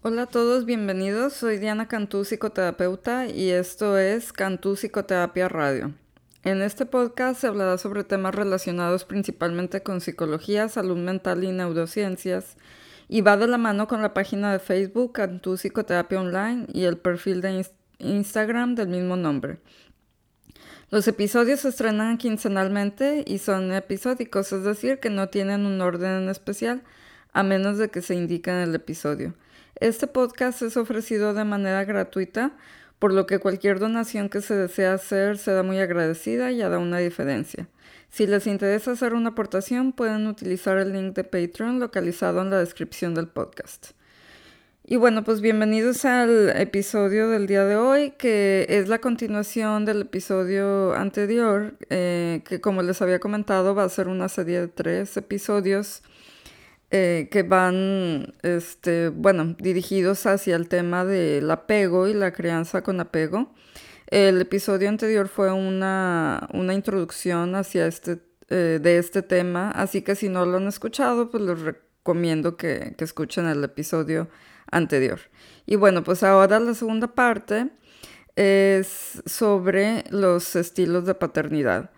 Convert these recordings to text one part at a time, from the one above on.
Hola a todos, bienvenidos. Soy Diana Cantú, psicoterapeuta, y esto es Cantú Psicoterapia Radio. En este podcast se hablará sobre temas relacionados principalmente con psicología, salud mental y neurociencias, y va de la mano con la página de Facebook Cantú Psicoterapia Online y el perfil de Instagram del mismo nombre. Los episodios se estrenan quincenalmente y son episódicos, es decir, que no tienen un orden en especial, a menos de que se indique en el episodio. Este podcast es ofrecido de manera gratuita, por lo que cualquier donación que se desea hacer será muy agradecida y hará una diferencia. Si les interesa hacer una aportación, pueden utilizar el link de Patreon localizado en la descripción del podcast. Y bueno, pues bienvenidos al episodio del día de hoy, que es la continuación del episodio anterior, eh, que como les había comentado va a ser una serie de tres episodios eh, que van, este, bueno, dirigidos hacia el tema del apego y la crianza con apego. El episodio anterior fue una, una introducción hacia este, eh, de este tema, así que si no lo han escuchado, pues les recomiendo que, que escuchen el episodio anterior. Y bueno, pues ahora la segunda parte es sobre los estilos de paternidad.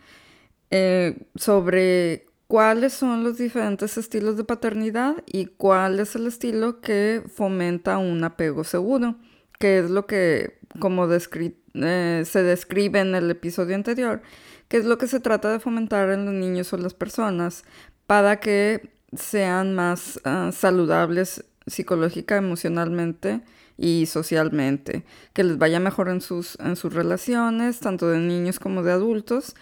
Eh, sobre cuáles son los diferentes estilos de paternidad y cuál es el estilo que fomenta un apego seguro, que es lo que, como eh, se describe en el episodio anterior, que es lo que se trata de fomentar en los niños o las personas para que sean más ah, saludables psicológica, emocionalmente y socialmente, que les vaya mejor en sus, en sus relaciones, tanto de niños como de adultos,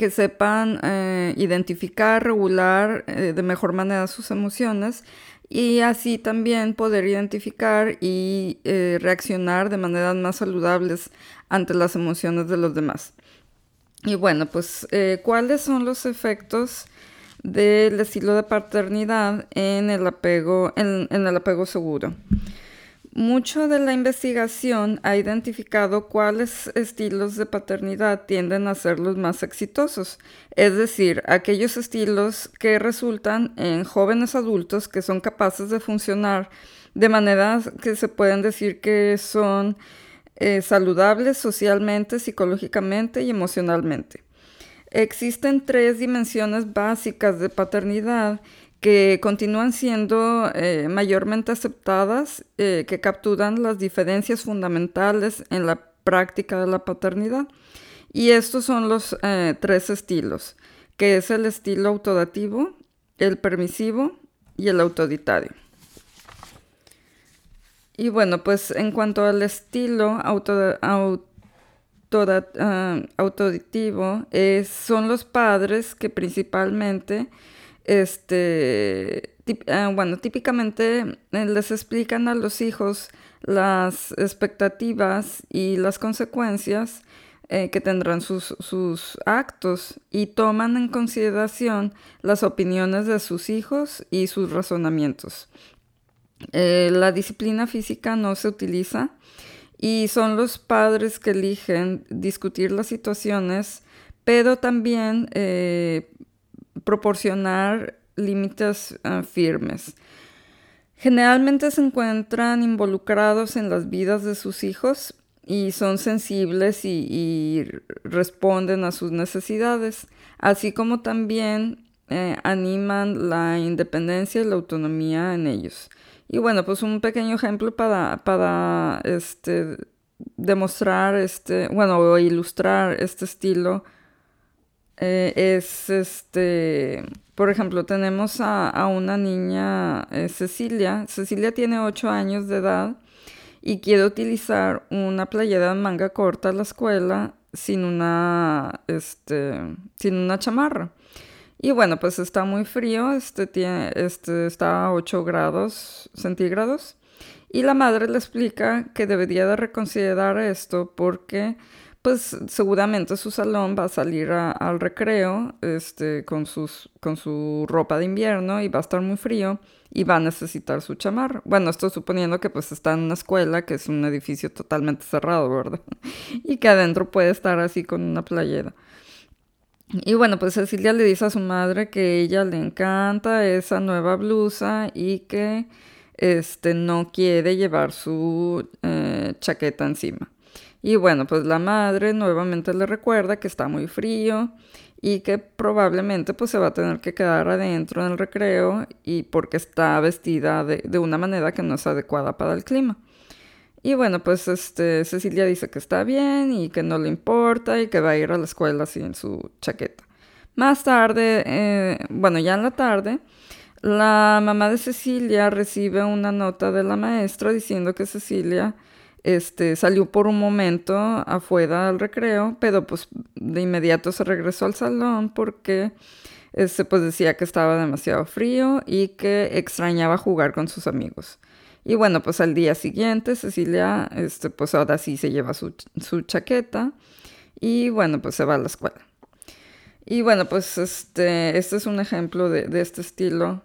que sepan eh, identificar, regular eh, de mejor manera sus emociones y así también poder identificar y eh, reaccionar de maneras más saludables ante las emociones de los demás. Y bueno, pues, ¿cuáles son los efectos del estilo de paternidad en el apego, en el apego seguro? Mucho de la investigación ha identificado cuáles estilos de paternidad tienden a ser los más exitosos, es decir, aquellos estilos que resultan en jóvenes adultos que son capaces de funcionar de manera que se pueden decir que son eh, saludables socialmente, psicológicamente y emocionalmente. Existen tres dimensiones básicas de paternidad que continúan siendo eh, mayormente aceptadas, eh, que capturan las diferencias fundamentales en la práctica de la paternidad. Y estos son los eh, tres estilos, que es el estilo autodativo, el permisivo y el autoritario. Y bueno, pues en cuanto al estilo auto, son los padres que principalmente este, ah, bueno, típicamente eh, les explican a los hijos las expectativas y las consecuencias eh, que tendrán sus, actos y toman en consideración las opiniones de sus hijos y sus razonamientos. Eh, la disciplina física no se utiliza y son los padres que eligen discutir las situaciones, pero también proporcionar límites ah, firmes. Generalmente se encuentran involucrados en las vidas de sus hijos y son sensibles y, responden a sus necesidades, así como también eh, animan la independencia y la autonomía en ellos. Y bueno, pues un pequeño ejemplo para, para este, demostrar, este, bueno, o ilustrar este estilo eh, es este, por ejemplo, tenemos a, una niña, eh, Cecilia. Cecilia tiene 8 años de edad y quiere utilizar una playera de manga corta a la escuela sin una, este, sin una chamarra. Y bueno, pues está muy frío, este, tiene, este está a 8 grados centígrados. Y la madre le explica que debería de reconsiderar esto porque pues seguramente su salón va a salir al recreo este, con, sus, con su ropa de invierno y va a estar muy frío y va a necesitar su chamarra. Bueno, estoy suponiendo que pues está en una escuela que es un edificio totalmente cerrado, ¿verdad? y que adentro puede estar así con una playera. Y bueno, pues Cecilia le dice a su madre que ella le encanta esa nueva blusa y que este, no quiere llevar su eh, chaqueta encima. Y bueno, pues la madre nuevamente le recuerda que está muy frío y que probablemente pues se va a tener que quedar adentro en el recreo y porque está vestida de, de una manera que no es adecuada para el clima. Y bueno, pues este, Cecilia dice que está bien y que no le importa y que va a ir a la escuela sin su chaqueta. Más tarde, eh, bueno, ya en la tarde, la mamá de Cecilia recibe una nota de la maestra diciendo que Cecilia este, salió por un momento afuera al recreo, pero pues de inmediato se regresó al salón porque este, pues decía que estaba demasiado frío y que extrañaba jugar con sus amigos. Y bueno, pues al día siguiente Cecilia, este, pues ahora sí se lleva su, chaqueta y bueno, pues se va a la escuela. Y bueno, pues este, este es un ejemplo de, de este estilo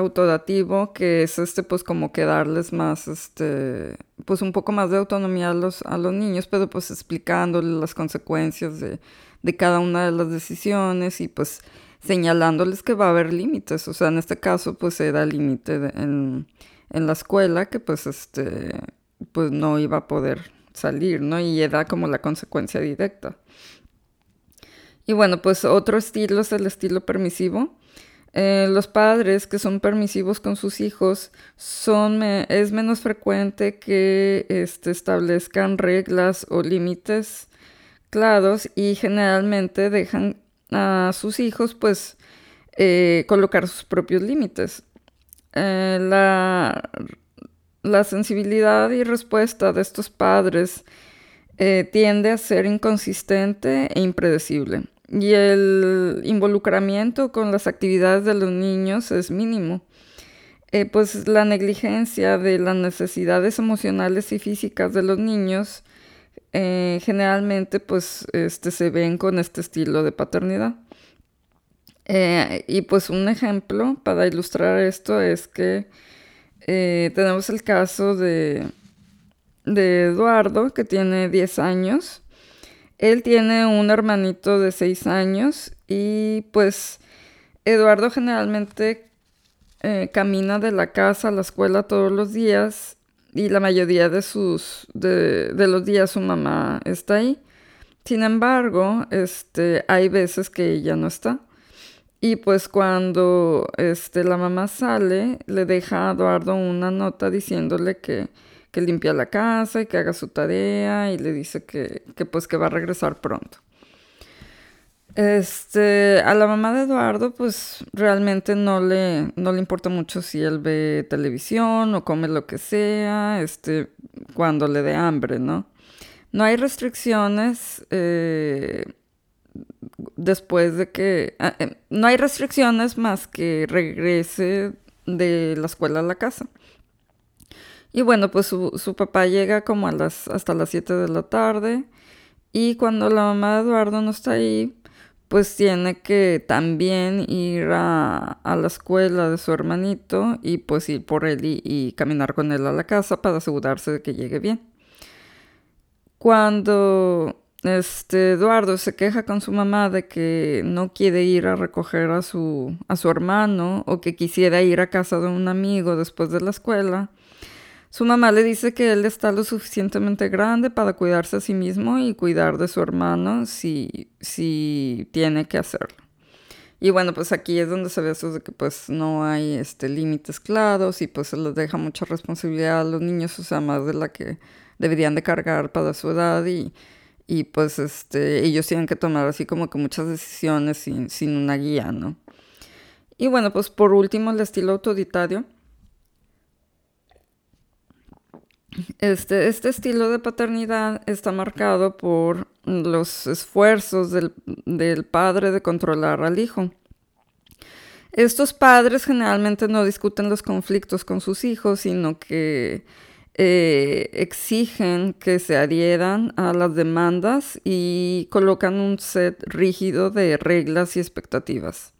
autodativo, que es este, pues como que darles más, este, pues un poco más de autonomía a los, a los niños, pero pues explicándoles las consecuencias de, de cada una de las decisiones y pues señalándoles que va a haber límites. O sea, en este caso, pues era límite en, en, la escuela que pues este, pues no iba a poder salir, ¿no? Y era como la consecuencia directa. Y bueno, pues otro estilo es el estilo permisivo. Eh, los padres que son permisivos con sus hijos son es menos frecuente que este, establezcan reglas o límites claros y generalmente dejan a sus hijos pues eh, colocar sus propios límites. Eh, la, la, sensibilidad y respuesta de estos padres tiende a ser inconsistente e impredecible y el involucramiento con las actividades de los niños es mínimo. Eh, pues la negligencia de las necesidades emocionales y físicas de los niños eh, generalmente pues este, se ven con este estilo de paternidad. Eh, y pues un ejemplo para ilustrar esto es que tenemos el caso de, de Eduardo que tiene 10 años él tiene un hermanito de seis años y pues Eduardo generalmente eh, camina de la casa a la escuela todos los días y la mayoría de, sus, de, los días su mamá está ahí. Sin embargo, este, hay veces que ella no está. Y pues cuando este, la mamá sale, le deja a Eduardo una nota diciéndole que que limpia la casa y que haga su tarea y le dice que, pues que va a regresar pronto. Este, a la mamá de Eduardo, pues realmente no le, no le importa mucho si él ve televisión o come lo que sea, este, cuando le dé hambre, ¿no? No hay restricciones eh, después de que... Ah, eh, no hay restricciones más que regrese de la escuela a la casa. Y bueno, pues su, papá llega como a las, hasta las 7 de la tarde y cuando la mamá de Eduardo no está ahí, pues tiene que también ir a, la escuela de su hermanito y pues ir por él y, caminar con él a la casa para asegurarse de que llegue bien. Cuando este Eduardo se queja con su mamá de que no quiere ir a recoger a su, a su hermano o que quisiera ir a casa de un amigo después de la escuela, su mamá le dice que él está lo suficientemente grande para cuidarse a sí mismo y cuidar de su hermano si, si tiene que hacerlo. Y bueno, pues aquí es donde se ve eso de que pues no hay este, límites claros y pues se les deja mucha responsabilidad a los niños, o sea, más de la que deberían de cargar para su edad y, y pues este, ellos tienen que tomar así como que muchas decisiones sin, sin una guía, ¿no? Y bueno, pues por último el estilo autoritario Este, este, estilo de paternidad está marcado por los esfuerzos del, padre de controlar al hijo. Estos padres generalmente no discuten los conflictos con sus hijos, sino que eh, exigen que se adhieran a las demandas y colocan un set rígido de reglas y expectativas.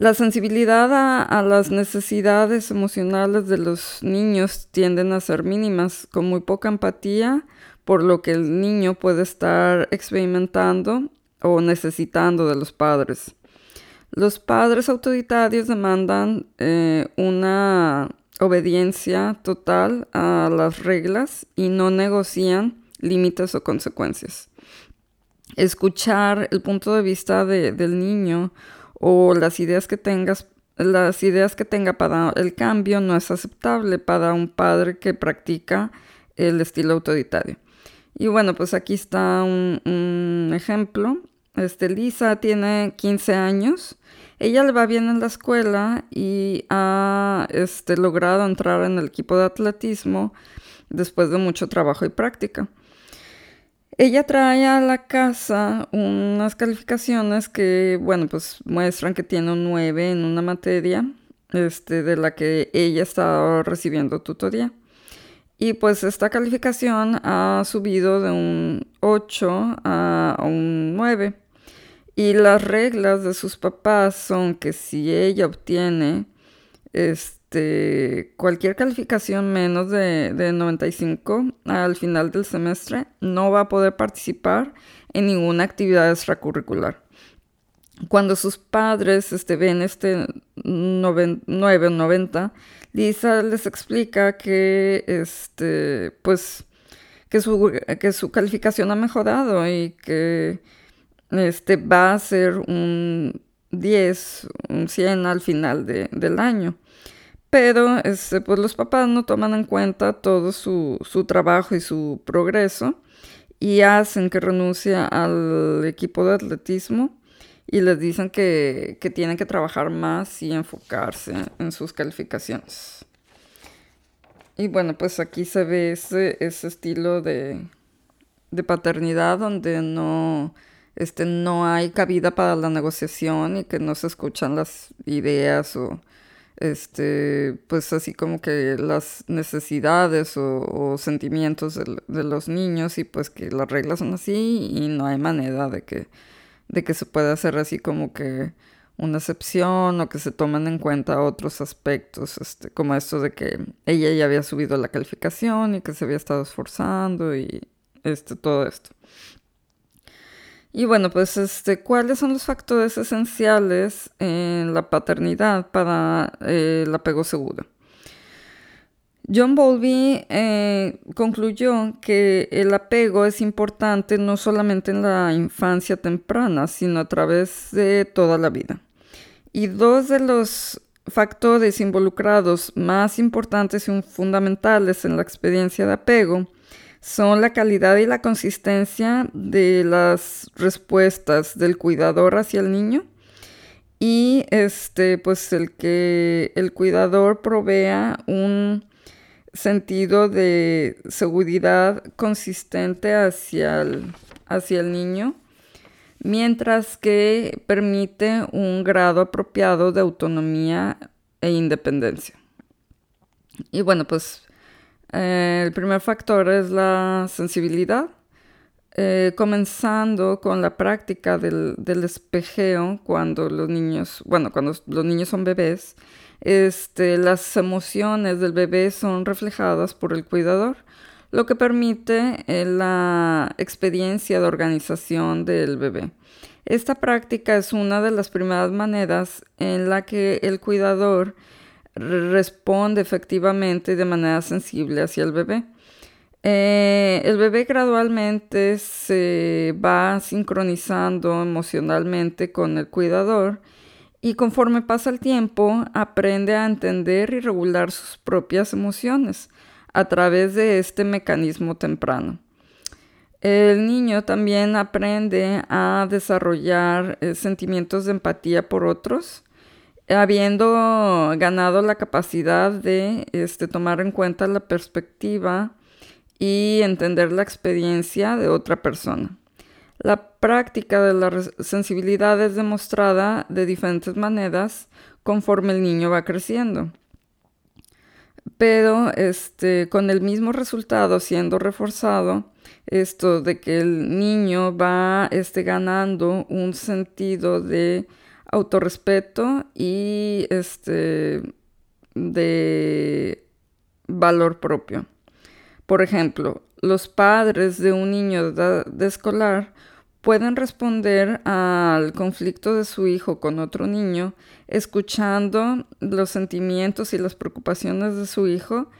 La sensibilidad a, las necesidades emocionales de los niños tienden a ser mínimas, con muy poca empatía por lo que el niño puede estar experimentando o necesitando de los padres. Los padres autoritarios demandan eh, una obediencia total a las reglas y no negocian límites o consecuencias. Escuchar el punto de vista del niño o las ideas que tengas las ideas que tenga para el cambio no es aceptable para un padre que practica el estilo autoritario. Y bueno, pues aquí está un, ejemplo. Este, Lisa tiene 15 años. Ella le va bien en la escuela y ha este, logrado entrar en el equipo de atletismo después de mucho trabajo y práctica. Ella trae a la casa unas calificaciones que, bueno, pues muestran que tiene un 9 en una materia este, de la que ella está recibiendo tutoría. Y pues esta calificación ha subido de un 8 a un 9. Y las reglas de sus papás son que si ella obtiene este, cualquier calificación menos de, 95 al final del semestre no va a poder participar en ninguna actividad extracurricular. Cuando sus padres este, ven este 9 o 90, Lisa les explica que, este, pues, que, su, que su calificación ha mejorado y que este, va a ser un 10, un 100 al final del año. Pero este, pues los papás no toman en cuenta todo su, trabajo y su progreso y hacen que renuncie al equipo de atletismo y les dicen que, tienen que trabajar más y enfocarse en sus calificaciones. Y bueno, pues aquí se ve ese, estilo de, paternidad donde no, este, no hay cabida para la negociación y que no se escuchan las ideas o este, pues así como que las necesidades o, sentimientos de, los niños y pues que las reglas son así y no hay manera de que, de que se pueda hacer así como que una excepción o que se tomen en cuenta otros aspectos, este, como esto de que ella ya había subido la calificación y que se había estado esforzando y este, todo esto. Y bueno, pues este, ¿cuáles son los factores esenciales en la paternidad para eh, el apego seguro? John Bowlby eh, concluyó que el apego es importante no solamente en la infancia temprana, sino a través de toda la vida. Y dos de los factores involucrados más importantes y fundamentales en la experiencia de apego son la calidad y la consistencia de las respuestas del cuidador hacia el niño y este pues el que el cuidador provea un sentido de seguridad consistente hacia el, hacia el niño mientras que permite un grado apropiado de autonomía e independencia. Y bueno, pues eh, el primer factor es la sensibilidad, eh, comenzando con la práctica del, espejeo cuando los niños, bueno, cuando los niños son bebés, este, las emociones del bebé son reflejadas por el cuidador, lo que permite eh, la experiencia de organización del bebé. Esta práctica es una de las primeras maneras en la que el cuidador responde efectivamente de manera sensible hacia el bebé. Eh, el bebé gradualmente se va sincronizando emocionalmente con el cuidador y conforme pasa el tiempo aprende a entender y regular sus propias emociones a través de este mecanismo temprano. El niño también aprende a desarrollar eh, sentimientos de empatía por otros habiendo ganado la capacidad de este, tomar en cuenta la perspectiva y entender la experiencia de otra persona. La práctica de la sensibilidad es demostrada de diferentes maneras conforme el niño va creciendo. Pero este, con el mismo resultado siendo reforzado, esto de que el niño va este, ganando un sentido de autorrespeto y este de valor propio. Por ejemplo, los padres de un niño de, escolar pueden responder al conflicto de su hijo con otro niño escuchando los sentimientos y las preocupaciones de su hijo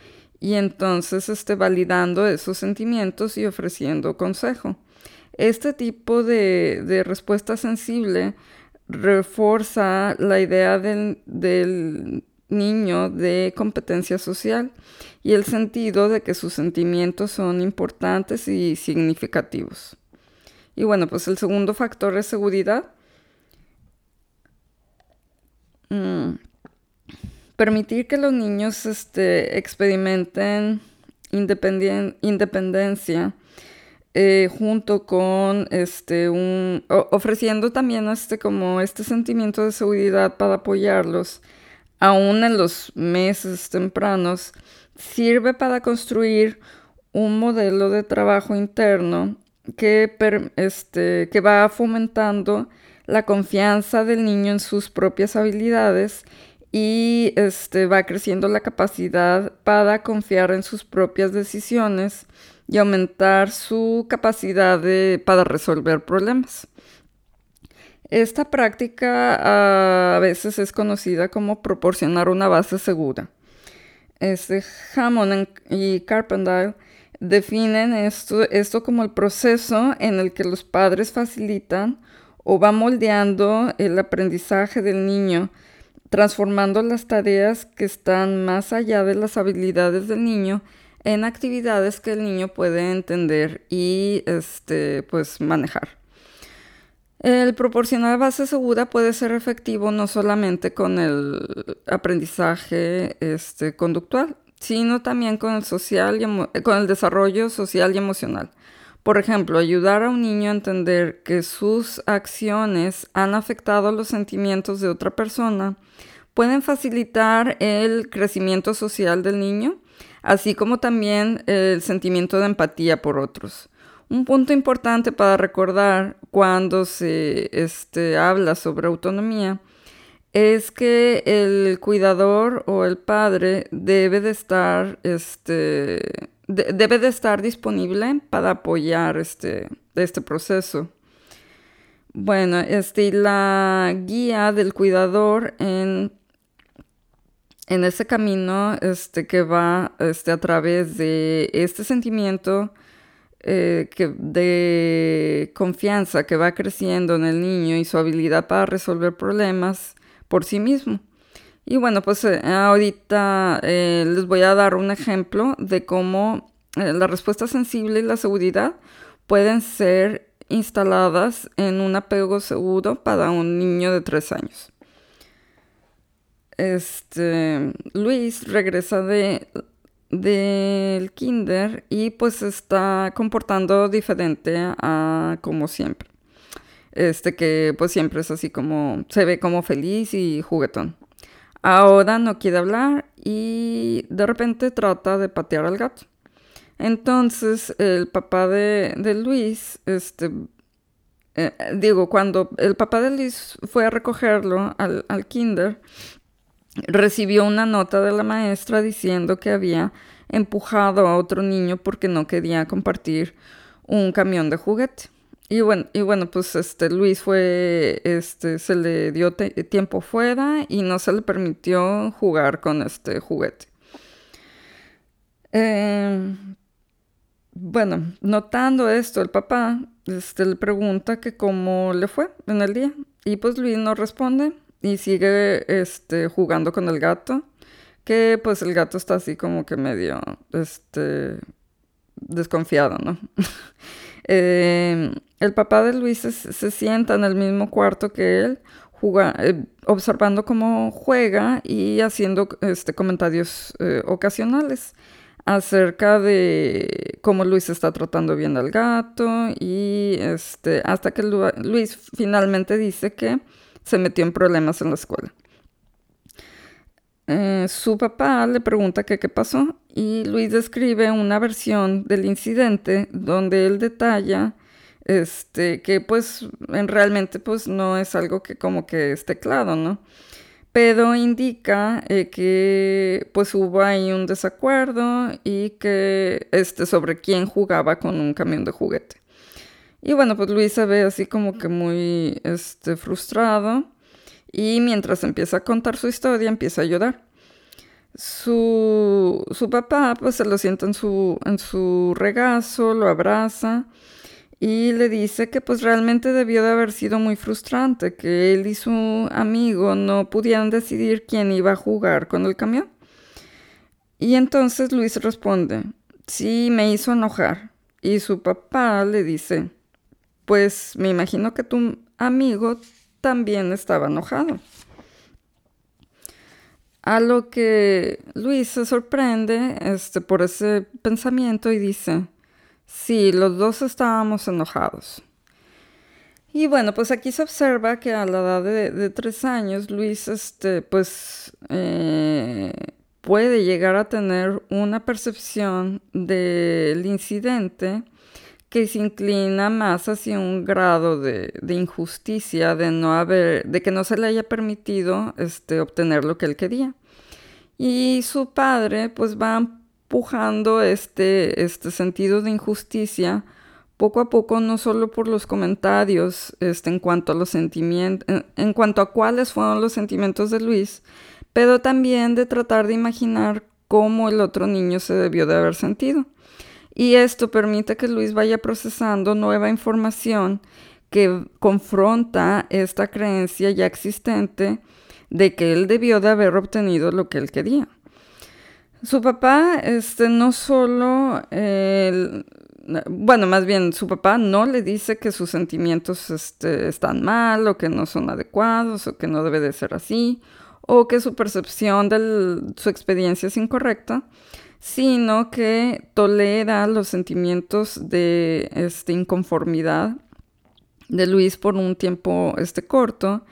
y entonces este, validando esos sentimientos y ofreciendo consejo. Este tipo de, respuesta sensible refuerza la idea del, del niño de competencia social y el sentido de que sus sentimientos son importantes y significativos. Y bueno, pues el segundo factor es seguridad. Mm. Permitir que los niños este, experimenten independencia eh, junto con este un ofreciendo también este como este sentimiento de seguridad para apoyarlos aún en los meses tempranos sirve para construir un modelo de trabajo interno que, este, que va fomentando la confianza del niño en sus propias habilidades y este, va creciendo la capacidad para confiar en sus propias decisiones y aumentar su capacidad para resolver problemas. Esta práctica a veces es conocida como proporcionar una base segura. Este, Hammond y Carpenter definen esto, esto como el proceso en el que los padres facilitan o van moldeando el aprendizaje del niño, transformando las tareas que están más allá de las habilidades del niño en actividades que el niño puede entender y este, pues, manejar. El proporcionar base segura puede ser efectivo no solamente con el aprendizaje este, conductual, sino también con el, social con el desarrollo social y emocional. Por ejemplo, ayudar a un niño a entender que sus acciones han afectado los sentimientos de otra persona pueden facilitar el crecimiento social del niño, así como también el sentimiento de empatía por otros. Un punto importante para recordar cuando se este, habla sobre autonomía es que el cuidador o el padre debe de estar, este, debe de estar disponible para apoyar este, este proceso. Bueno, este, la guía del cuidador en, en ese camino este, que va este, a través de este sentimiento eh, que de confianza que va creciendo en el niño y su habilidad para resolver problemas por sí mismo. Y bueno, pues eh, ahorita eh, les voy a dar un ejemplo de cómo la respuesta sensible y la seguridad pueden ser instaladas en un apego seguro para un niño de tres años. Este, Luis regresa de del kinder y pues está comportando diferente a como siempre. Este que pues siempre es así como se ve como feliz y juguetón. Ahora no quiere hablar y de repente trata de patear al gato. Entonces el papá de, Luis, este, eh, digo, cuando el papá de Luis fue a recogerlo al, al kinder, recibió una nota de la maestra diciendo que había empujado a otro niño porque no quería compartir un camión de juguete. Y bueno, y bueno, pues este Luis fue, este, se le dio tiempo fuera y no se le permitió jugar con este juguete. Em, bueno, notando esto, el papá este, le pregunta que cómo le fue en el día. Y pues Luis no responde y sigue este, jugando con el gato, que pues el gato está así como que medio este, desconfiado, ¿no? Em, el papá de Luis se, sienta en el mismo cuarto que él, eh, observando cómo juega y haciendo este, comentarios eh, ocasionales acerca de cómo Luis está tratando bien al gato y este, hasta que Luis finalmente dice que se metió en problemas en la escuela. Eh, su papá le pregunta qué pasó y Luis describe una versión del incidente donde él detalla este, que pues en realmente pues no es algo que como que esté claro, ¿no? Pero indica eh, que pues hubo ahí un desacuerdo y que este, sobre quién jugaba con un camión de juguete. Y bueno, pues Luis se ve así como que muy este, frustrado y mientras empieza a contar su historia empieza a llorar. Su, su papá pues se lo sienta en su, en su regazo, lo abraza y le dice que pues realmente debió de haber sido muy frustrante, que él y su amigo no pudieran decidir quién iba a jugar con el camión. Y entonces Luis responde, sí, me hizo enojar. Y su papá le dice, pues me imagino que tu amigo también estaba enojado. A lo que Luis se sorprende este, por ese pensamiento y dice, sí, los dos estábamos enojados. Y bueno, pues aquí se observa que a la edad de, tres años, Luis, este, pues, eh, puede llegar a tener una percepción del incidente que se inclina más hacia un grado de, injusticia, de no haber, de que no se le haya permitido este, obtener lo que él quería. Y su padre pues va empujando este, este sentido de injusticia poco a poco, no solo por los comentarios este, en cuanto a los sentimientos, en cuanto a cuáles fueron los sentimientos de Luis, pero también de tratar de imaginar cómo el otro niño se debió de haber sentido. Y esto permite que Luis vaya procesando nueva información que confronta esta creencia ya existente de que él debió de haber obtenido lo que él quería. Su papá, este, no solo, bueno, más bien su papá no le dice que sus sentimientos este, están mal o que no son adecuados o que no debe de ser así o que su percepción de su experiencia es incorrecta, sino que tolera los sentimientos de este, inconformidad de Luis por un tiempo este, corto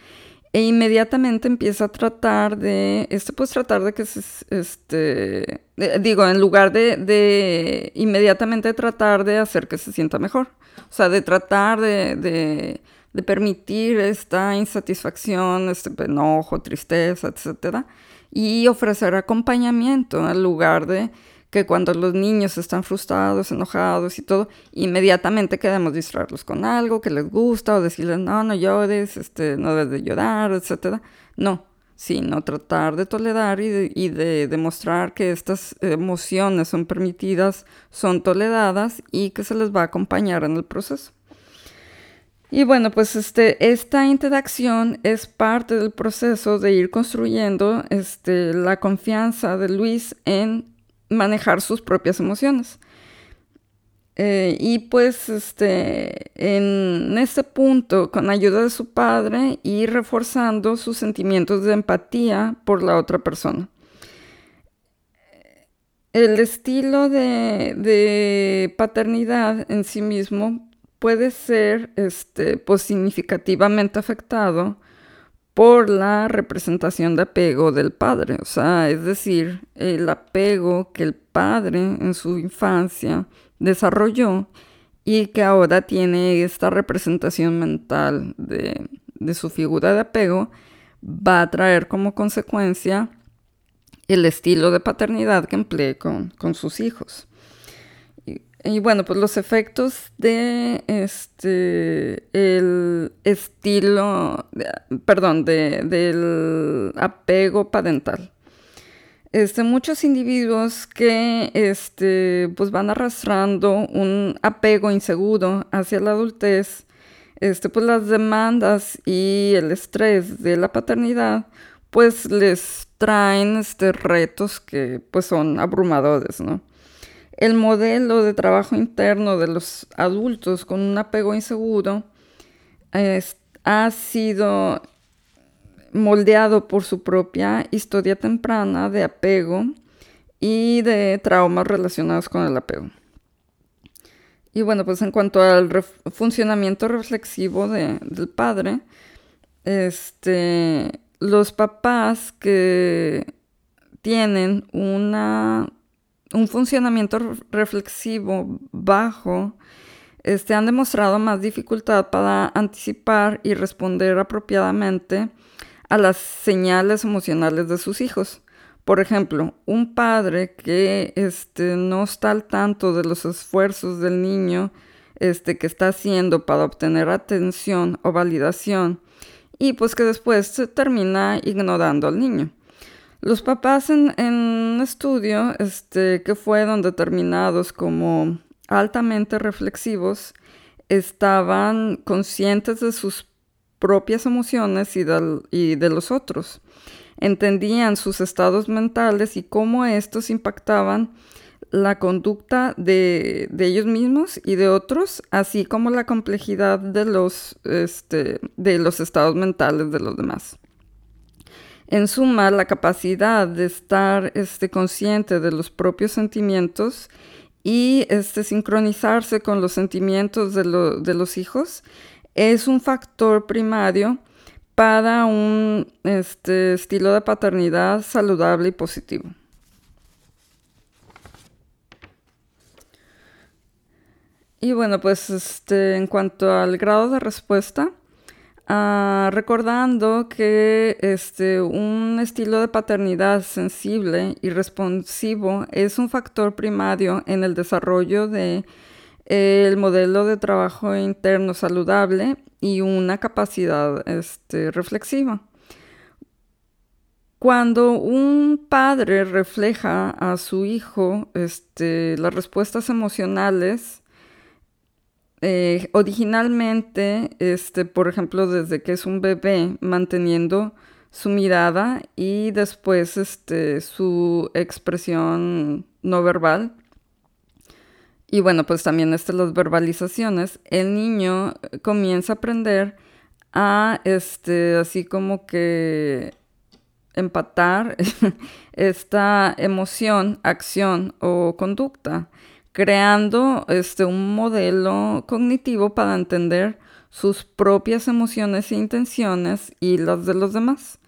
e inmediatamente empieza a tratar de, este, pues tratar de que se, este, digo, en lugar de, de, inmediatamente tratar de hacer que se sienta mejor, o sea, de tratar de, de, de permitir esta insatisfacción, este enojo, tristeza, etcétera, y ofrecer acompañamiento en lugar de que cuando los niños están frustrados, enojados y todo, inmediatamente queremos distraerlos con algo que les gusta o decirles, no, no llores, este, no debes de llorar, etc. No, sino tratar de tolerar y de, y de demostrar que estas emociones son permitidas, son toleradas y que se les va a acompañar en el proceso. Y bueno, pues este, esta interacción es parte del proceso de ir construyendo este, la confianza de Luis en manejar sus propias emociones. Eh, y pues este, en este punto, con ayuda de su padre, y reforzando sus sentimientos de empatía por la otra persona. El estilo de, de paternidad en sí mismo puede ser este, pues, significativamente afectado por la representación de apego del padre, o sea, es decir, el apego que el padre en su infancia desarrolló y que ahora tiene esta representación mental de, su figura de apego, va a traer como consecuencia el estilo de paternidad que emplee con sus hijos. Y bueno, pues los efectos de este, el estilo, perdón, de, del apego parental. Este, muchos individuos que este, pues van arrastrando un apego inseguro hacia la adultez, este, pues las demandas y el estrés de la paternidad, pues les traen este, retos que pues son abrumadores, ¿no? El modelo de trabajo interno de los adultos con un apego inseguro ha sido moldeado por su propia historia temprana de apego y de traumas relacionados con el apego. Y bueno, pues en cuanto al funcionamiento reflexivo del padre, este, los papás que tienen una un funcionamiento reflexivo bajo, este, han demostrado más dificultad para anticipar y responder apropiadamente a las señales emocionales de sus hijos. Por ejemplo, un padre que este, no está al tanto de los esfuerzos del niño este, que está haciendo para obtener atención o validación y pues que después se termina ignorando al niño. Los papás en, un estudio este, que fueron determinados como altamente reflexivos estaban conscientes de sus propias emociones y, de los otros. Entendían sus estados mentales y cómo estos impactaban la conducta de, ellos mismos y de otros, así como la complejidad de los, este, de los estados mentales de los demás. En suma, la capacidad de estar este, consciente de los propios sentimientos y este, sincronizarse con los sentimientos de, de los hijos es un factor primario para un este, estilo de paternidad saludable y positivo. Y bueno, pues este, en cuanto al grado de respuesta, ah, recordando que este, un estilo de paternidad sensible y responsivo es un factor primario en el desarrollo de el modelo de trabajo interno saludable y una capacidad este, reflexiva. Cuando un padre refleja a su hijo este, las respuestas emocionales, eh, originalmente, este, por ejemplo, desde que es un bebé, manteniendo su mirada y después este, su expresión no verbal. Y bueno, pues también estas las verbalizaciones. El niño comienza a aprender a, este, así como que empatar esta emoción, acción o conducta creando este, un modelo cognitivo para entender sus propias emociones e intenciones y las de los demás.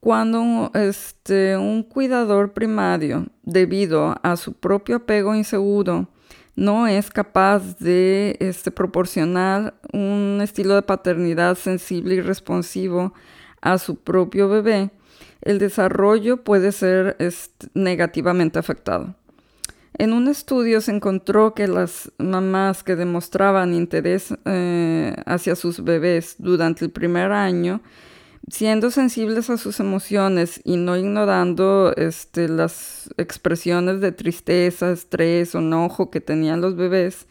Cuando este, un cuidador primario, debido a su propio apego inseguro, no es capaz de este, proporcionar un estilo de paternidad sensible y responsivo a su propio bebé, el desarrollo puede ser este, negativamente afectado. En un estudio se encontró que las mamás que demostraban interés eh, hacia sus bebés durante el primer año, siendo sensibles a sus emociones y no ignorando este, las expresiones de tristeza, estrés o enojo que tenían los bebés,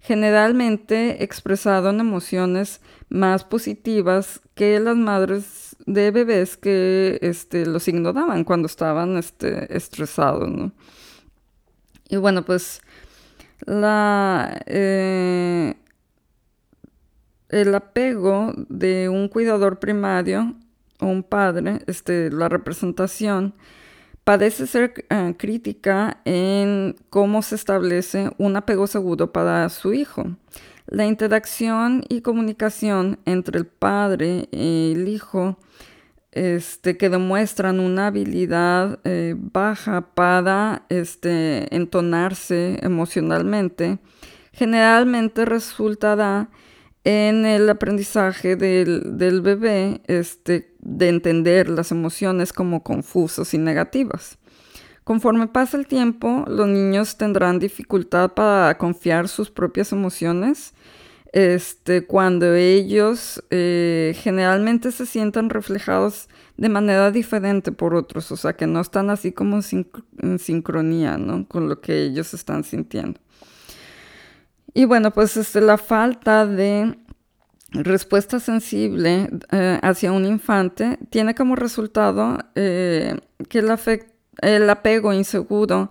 generalmente expresaron emociones más positivas que las madres de bebés que este, los ignoraban cuando estaban este, estresados. Y bueno, pues la, eh, el apego de un cuidador primario o un padre, este, la representación, parece ser eh, crítica en cómo se establece un apego seguro para su hijo. La interacción y comunicación entre el padre y el hijo este, que demuestran una habilidad eh, baja para este, entonarse emocionalmente, generalmente resultará en el aprendizaje del, del, bebé este, de entender las emociones como confusas y negativas. Conforme pasa el tiempo, los niños tendrán dificultad para confiar sus propias emociones este, cuando ellos eh, generalmente se sientan reflejados de manera diferente por otros, o sea, que no están así como en sincronía ¿no? con lo que ellos están sintiendo. Y bueno, pues este, la falta de respuesta sensible eh, hacia un infante tiene como resultado eh, que el, el apego inseguro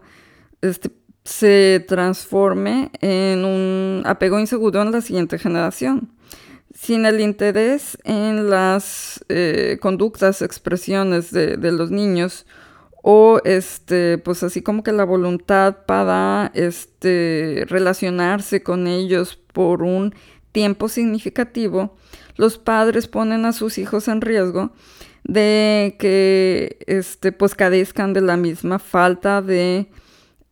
este, se transforme en un apego inseguro en la siguiente generación. Sin el interés en las eh, conductas, expresiones de, los niños, o este, pues así como que la voluntad para este, relacionarse con ellos por un tiempo significativo, los padres ponen a sus hijos en riesgo de que este, pues carezcan de la misma falta de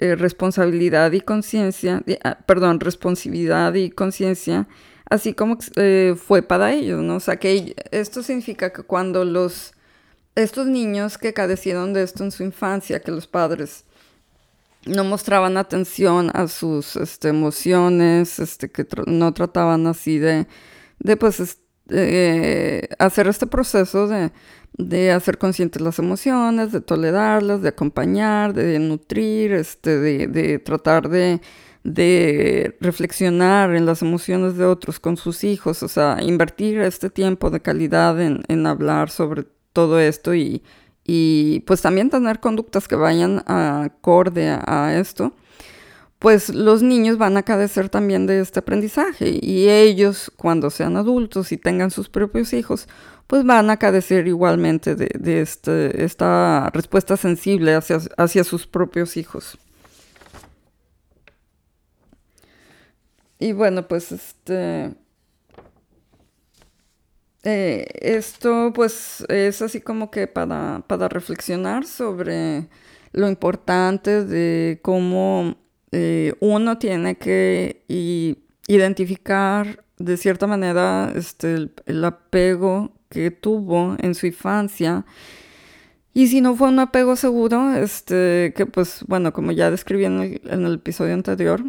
eh, responsabilidad y conciencia, ah, perdón, responsividad y conciencia, así como eh, fue para ellos, ¿no? O sea, que esto significa que cuando los, estos niños que cadecieron de esto en su infancia, que los padres no mostraban atención a sus este, emociones, este, que no trataban así de, de pues, eh, hacer este proceso de, de hacer conscientes las emociones, de tolerarlas, de acompañar, de nutrir, este, de, de tratar de, de reflexionar en las emociones de otros con sus hijos, o sea, invertir este tiempo de calidad en, en hablar sobre todo esto y, y pues también tener conductas que vayan acorde a esto, pues los niños van a carecer también de este aprendizaje y ellos cuando sean adultos y tengan sus propios hijos, pues van a carecer igualmente de, este, esta respuesta sensible hacia, hacia sus propios hijos. Y bueno, pues este... Eh, esto pues es así como que para, para reflexionar sobre lo importante de cómo eh, uno tiene que identificar de cierta manera este, el, apego que tuvo en su infancia. Y si no fue un apego seguro, este, que pues bueno, como ya describí en el, en el episodio anterior,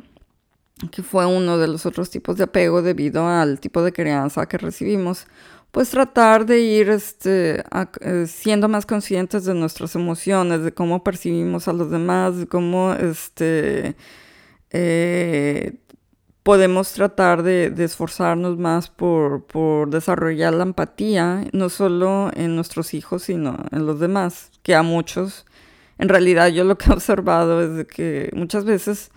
que fue uno de los otros tipos de apego debido al tipo de crianza que recibimos, pues tratar de ir este, eh, siendo más conscientes de nuestras emociones, de cómo percibimos a los demás, de cómo este, eh, podemos tratar de, esforzarnos más por, por, desarrollar la empatía, no solo en nuestros hijos, sino en los demás, que a muchos, en realidad yo lo que he observado es de que muchas veces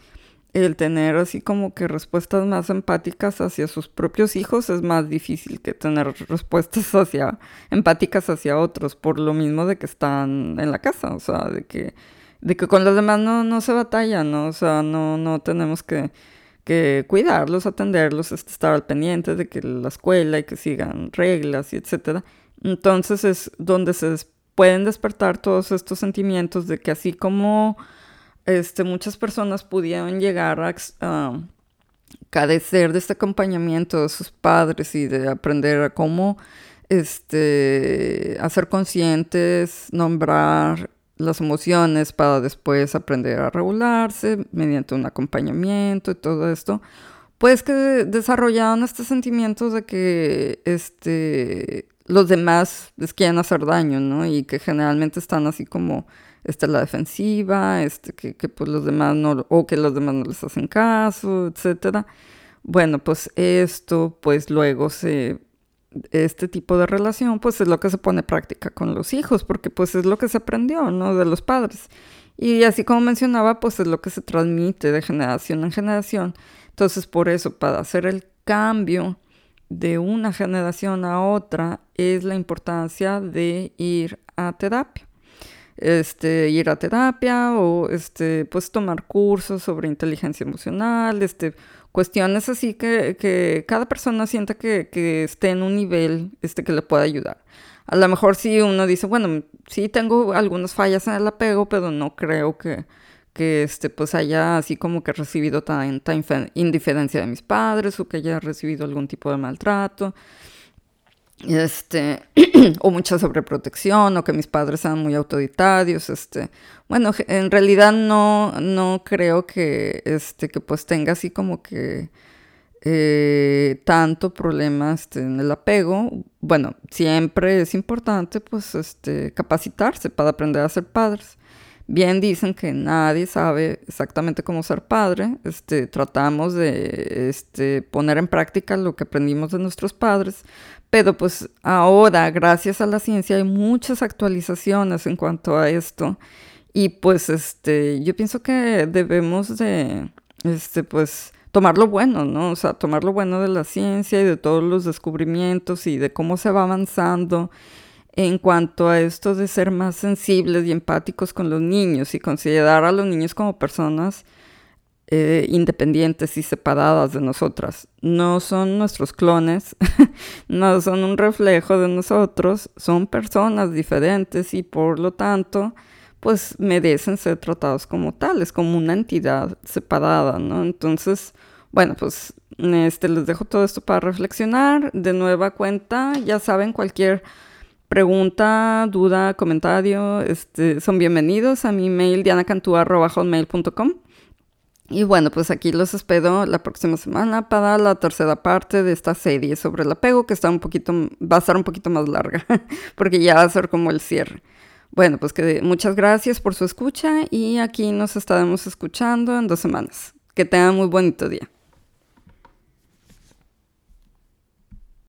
el tener así como que respuestas más empáticas hacia sus propios hijos es más difícil que tener respuestas hacia empáticas hacia otros por lo mismo de que están en la casa, o sea, de que de que con los demás no, no se batalla, ¿no? O sea, no no tenemos que, que cuidarlos, atenderlos, este, estar al pendiente de que la escuela y que sigan reglas y etcétera. Entonces es donde se pueden despertar todos estos sentimientos de que así como este, muchas personas pudieron llegar a, carecer de este acompañamiento de sus padres y de aprender a cómo este, hacer conscientes, nombrar las emociones para después aprender a regularse mediante un acompañamiento y todo esto, pues que desarrollaron este sentimiento de que este, los demás les quieren hacer daño, ¿no? Y que generalmente están así como esta la defensiva, este, que, que, pues los demás no, o que los demás no les hacen caso, etcétera. Bueno, pues esto, pues luego se, este tipo de relación, pues es lo que se pone práctica con los hijos, porque pues es lo que se aprendió, ¿no? De los padres. Y así como mencionaba, pues es lo que se transmite de generación en generación. Entonces, por eso, para hacer el cambio de una generación a otra, es la importancia de ir a terapia este, ir a terapia o este, pues tomar cursos sobre inteligencia emocional, este, cuestiones así que, que cada persona sienta que, que, esté en un nivel este, que le pueda ayudar. A lo mejor si uno dice, bueno, sí tengo algunas fallas en el apego, pero no creo que, que este, pues haya así como que recibido tanta indiferencia de mis padres o que haya recibido algún tipo de maltrato este, o mucha sobreprotección, o que mis padres sean muy autoritarios, este, bueno, en realidad no, no creo que, este, que pues tenga así como que eh, tanto problema este, en el apego. Bueno, siempre es importante pues este, capacitarse para aprender a ser padres. Bien dicen que nadie sabe exactamente cómo ser padre. Este, tratamos de este, poner en práctica lo que aprendimos de nuestros padres, pero pues ahora, gracias a la ciencia, hay muchas actualizaciones en cuanto a esto. Y pues este, yo pienso que debemos de, este, pues, tomar lo bueno, ¿no? O sea, tomar lo bueno de la ciencia y de todos los descubrimientos y de cómo se va avanzando en cuanto a esto de ser más sensibles y empáticos con los niños y considerar a los niños como personas eh, independientes y separadas de nosotras. No son nuestros clones, no son un reflejo de nosotros, son personas diferentes y por lo tanto, pues merecen ser tratados como tales, como una entidad separada, ¿no? Entonces, bueno, pues este, les dejo todo esto para reflexionar. De nueva cuenta, ya saben, cualquier Pregunta, duda, comentario, este, son bienvenidos a mi mail dianacantúa.com. Y bueno, pues aquí los espero la próxima semana para la tercera parte de esta serie sobre el apego, que está un poquito, va a estar un poquito más larga, porque ya va a ser como el cierre. Bueno, pues que muchas gracias por su escucha y aquí nos estaremos escuchando en dos semanas. Que tengan muy bonito día.